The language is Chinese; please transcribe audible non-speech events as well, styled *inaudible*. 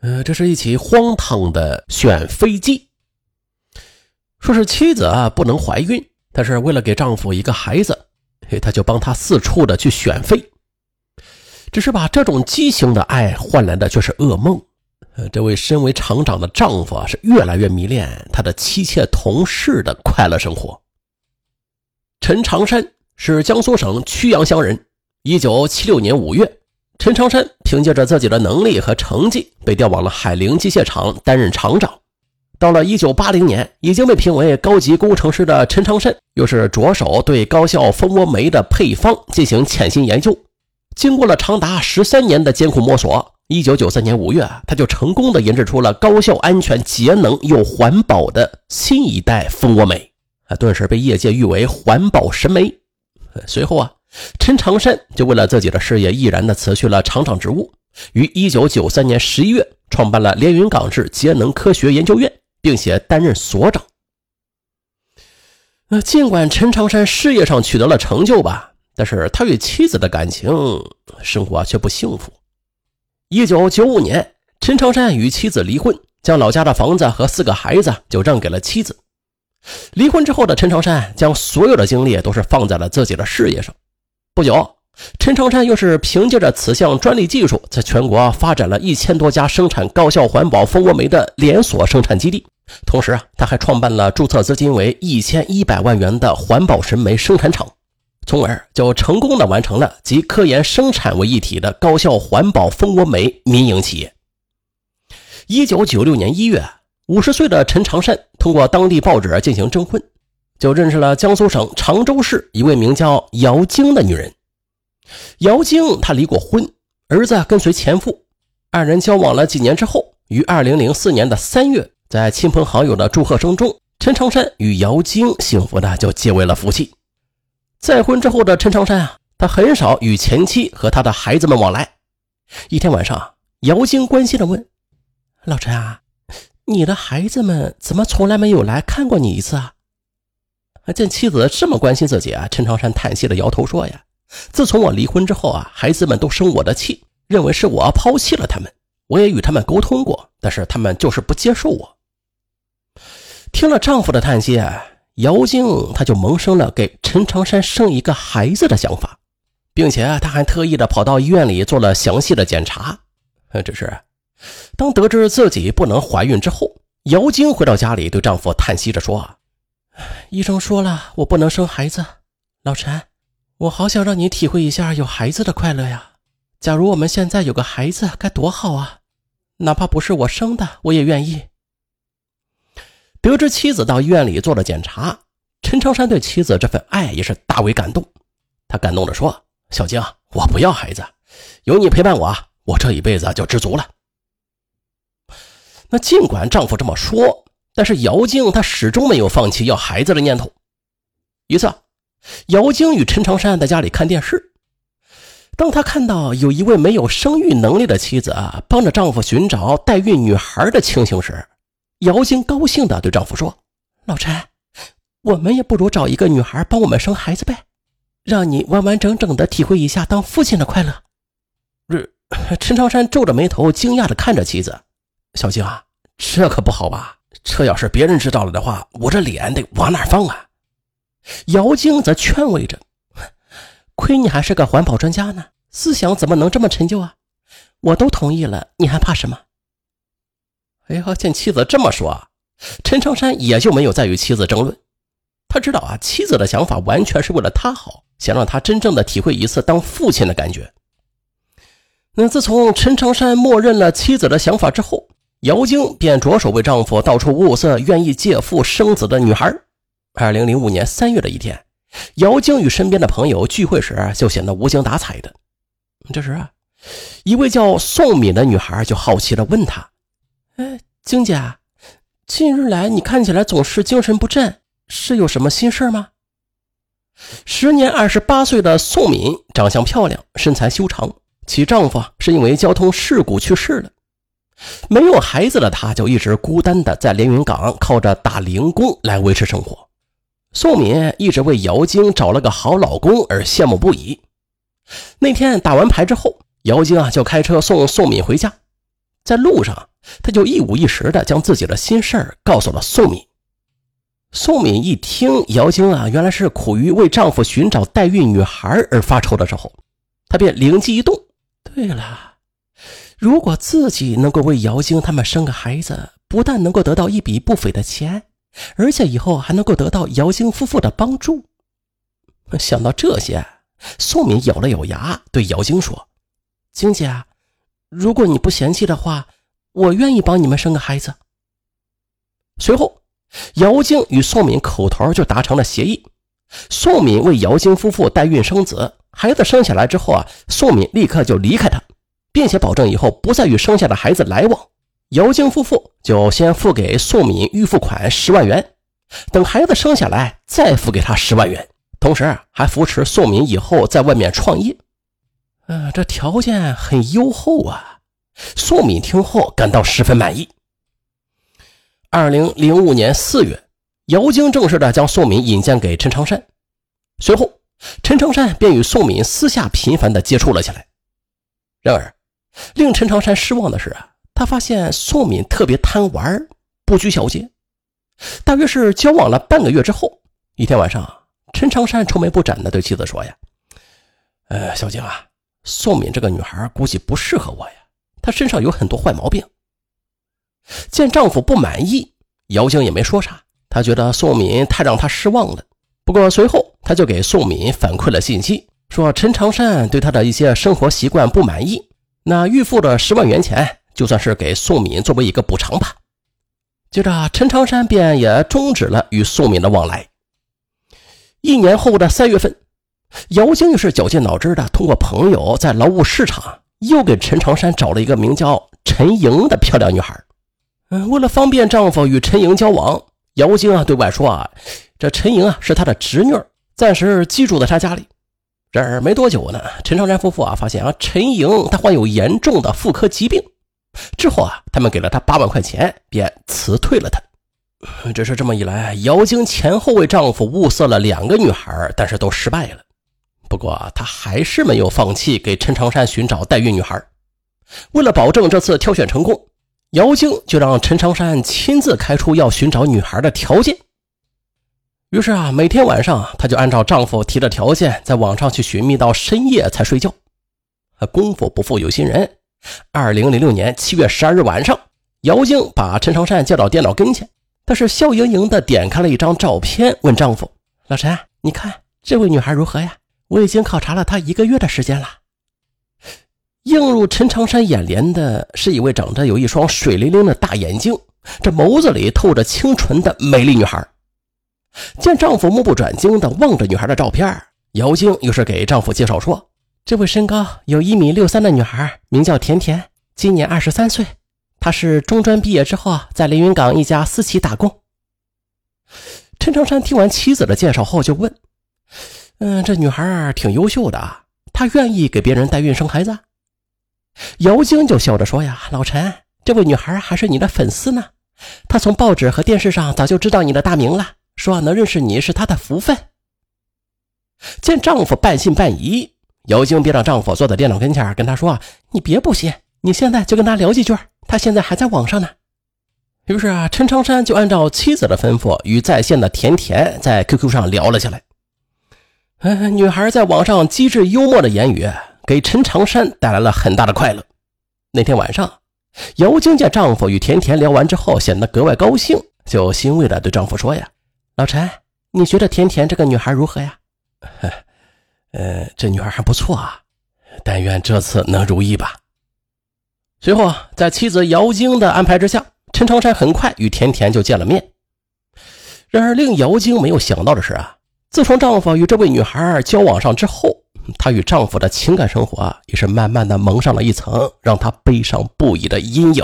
呃，这是一起荒唐的选妃记。说是妻子啊不能怀孕，但是为了给丈夫一个孩子，嘿他就帮他四处的去选妃。只是把这种畸形的爱换来的却是噩梦。呃，这位身为厂长的丈夫啊，是越来越迷恋他的妻妾同事的快乐生活。陈长山是江苏省曲阳乡人。一九七六年五月，陈长山凭借着自己的能力和成绩，被调往了海陵机械厂担任厂长。到了一九八零年，已经被评为高级工程师的陈长山，又是着手对高效蜂窝煤的配方进行潜心研究。经过了长达十三年的艰苦摸索，一九九三年五月，他就成功的研制出了高效、安全、节能又环保的新一代蜂窝煤，啊，顿时被业界誉为环保神煤。随后啊，陈长山就为了自己的事业，毅然的辞去了厂长职务，于一九九三年十一月创办了连云港市节能科学研究院。并且担任所长。那尽管陈长山事业上取得了成就吧，但是他与妻子的感情生活却不幸福。一九九五年，陈长山与妻子离婚，将老家的房子和四个孩子就让给了妻子。离婚之后的陈长山将所有的精力都是放在了自己的事业上。不久。陈长山又是凭借着此项专利技术，在全国发展了一千多家生产高效环保蜂窝煤的连锁生产基地。同时啊，他还创办了注册资金为一千一百万元的环保神煤生产厂，从而就成功的完成了集科研生产为一体的高效环保蜂窝煤民营企业。一九九六年一月，五十岁的陈长山通过当地报纸进行征婚，就认识了江苏省常州市一位名叫姚晶的女人。姚晶，她离过婚，儿子跟随前夫，二人交往了几年之后，于二零零四年的三月，在亲朋好友的祝贺声中，陈长山与姚晶幸福的就结为了夫妻。再婚之后的陈长山啊，他很少与前妻和他的孩子们往来。一天晚上，姚晶关心的问：“老陈啊，你的孩子们怎么从来没有来看过你一次啊？”见妻子这么关心自己啊，陈长山叹息的摇头说：“呀。”自从我离婚之后啊，孩子们都生我的气，认为是我抛弃了他们。我也与他们沟通过，但是他们就是不接受我。听了丈夫的叹息啊，姚静她就萌生了给陈长山生一个孩子的想法，并且她还特意的跑到医院里做了详细的检查。只是当得知自己不能怀孕之后，姚晶回到家里对丈夫叹息着说：“啊医生说了，我不能生孩子，老陈。”我好想让你体会一下有孩子的快乐呀！假如我们现在有个孩子，该多好啊！哪怕不是我生的，我也愿意。得知妻子到医院里做了检查，陈长山对妻子这份爱也是大为感动。他感动地说：“小晶，我不要孩子，有你陪伴我，我这一辈子就知足了。”那尽管丈夫这么说，但是姚静她始终没有放弃要孩子的念头。一次。姚晶与陈长山在家里看电视，当他看到有一位没有生育能力的妻子啊，帮着丈夫寻找代孕女孩的情形时，姚晶高兴地对丈夫说：“老陈，我们也不如找一个女孩帮我们生孩子呗，让你完完整整的体会一下当父亲的快乐。”陈长山皱着眉头，惊讶地看着妻子：“小静啊，这可不好吧？这要是别人知道了的话，我这脸得往哪放啊？”姚晶则劝慰着：“亏你还是个环保专家呢，思想怎么能这么陈旧啊？我都同意了，你还怕什么？”哎呀，见妻子这么说，陈长山也就没有再与妻子争论。他知道啊，妻子的想法完全是为了他好，想让他真正的体会一次当父亲的感觉。那自从陈长山默认了妻子的想法之后，姚晶便着手为丈夫到处物色愿意借腹生子的女孩。二零零五年三月的一天，姚晶与身边的朋友聚会时，就显得无精打采的。这时啊，一位叫宋敏的女孩就好奇地问他：“哎，晶姐，近日来你看起来总是精神不振，是有什么心事吗？”时年二十八岁的宋敏，长相漂亮，身材修长，其丈夫是因为交通事故去世了。没有孩子的她，就一直孤单的在连云港靠着打零工来维持生活。宋敏一直为姚晶找了个好老公而羡慕不已。那天打完牌之后，姚晶啊就开车送宋敏回家。在路上，他就一五一十的将自己的心事告诉了宋敏。宋敏一听姚晶啊，原来是苦于为丈夫寻找代孕女孩而发愁的时候，她便灵机一动。对了，如果自己能够为姚晶他们生个孩子，不但能够得到一笔不菲的钱，而且以后还能够得到姚晶夫妇的帮助。想到这些，宋敏咬了咬牙，对姚晶说：“晶姐，如果你不嫌弃的话，我愿意帮你们生个孩子。”随后。姚晶与宋敏口头就达成了协议，宋敏为姚晶夫妇代孕生子，孩子生下来之后啊，宋敏立刻就离开他，并且保证以后不再与生下的孩子来往。姚晶夫妇就先付给宋敏预付款十万元，等孩子生下来再付给他十万元，同时还扶持宋敏以后在外面创业。嗯，这条件很优厚啊！宋敏听后感到十分满意。二零零五年四月，姚晶正式的将宋敏引荐给陈长山，随后陈长山便与宋敏私下频繁的接触了起来。然而，令陈长山失望的是啊，他发现宋敏特别贪玩，不拘小节。大约是交往了半个月之后，一天晚上，陈长山愁眉不展的对妻子说：“呀，呃，小静啊，宋敏这个女孩估计不适合我呀，她身上有很多坏毛病。”见丈夫不满意，姚晶也没说啥。她觉得宋敏太让她失望了。不过随后，她就给宋敏反馈了信息，说陈长山对她的一些生活习惯不满意。那预付的十万元钱，就算是给宋敏作为一个补偿吧。接着，陈长山便也终止了与宋敏的往来。一年后的三月份，姚晶又是绞尽脑汁的通过朋友在劳务市场又给陈长山找了一个名叫陈莹的漂亮女孩。嗯，为了方便丈夫与陈莹交往，姚晶啊对外说啊，这陈莹啊是她的侄女，暂时寄住在她家里。然而没多久呢，陈长山夫妇啊发现啊陈莹她患有严重的妇科疾病，之后啊他们给了她八万块钱，便辞退了她。只是这么一来，姚晶前后为丈夫物色了两个女孩，但是都失败了。不过她还是没有放弃给陈长山寻找代孕女孩。为了保证这次挑选成功。姚晶就让陈长山亲自开出要寻找女孩的条件。于是啊，每天晚上，她就按照丈夫提的条件，在网上去寻觅到深夜才睡觉。功夫不负有心人，二零零六年七月十二日晚上，姚晶把陈长山叫到电脑跟前，她是笑盈盈的点开了一张照片，问丈夫：“老陈，你看这位女孩如何呀？我已经考察了她一个月的时间了。”映入陈长山眼帘的是一位长着有一双水灵灵的大眼睛，这眸子里透着清纯的美丽女孩。见丈夫目不转睛地望着女孩的照片，姚晶又是给丈夫介绍说：“这位身高有一米六三的女孩名叫甜甜，今年二十三岁。她是中专毕业之后在连云港一家私企打工。”陈长山听完妻子的介绍后就问：“嗯，这女孩挺优秀的，她愿意给别人代孕生孩子？”姚晶就笑着说：“呀，老陈，这位女孩还是你的粉丝呢。她从报纸和电视上早就知道你的大名了，说能认识你是她的福分。”见丈夫半信半疑，姚晶便让丈夫坐在电脑跟前，跟他说：“你别不信，你现在就跟他聊几句，他现在还在网上呢。”于是啊，陈长山就按照妻子的吩咐，与在线的甜甜在 QQ 上聊了起来。嗯，女孩在网上机智幽默的言语。给陈长山带来了很大的快乐。那天晚上，姚晶见丈夫与甜甜聊完之后，显得格外高兴，就欣慰地对丈夫说：“呀，老陈，你觉得甜甜这个女孩如何呀？”“ *laughs* 呃，这女孩还不错啊，但愿这次能如意吧。”随后啊，在妻子姚晶的安排之下，陈长山很快与甜甜就见了面。然而，令姚晶没有想到的是啊，自从丈夫与这位女孩交往上之后，她与丈夫的情感生活啊，也是慢慢的蒙上了一层让她悲伤不已的阴影。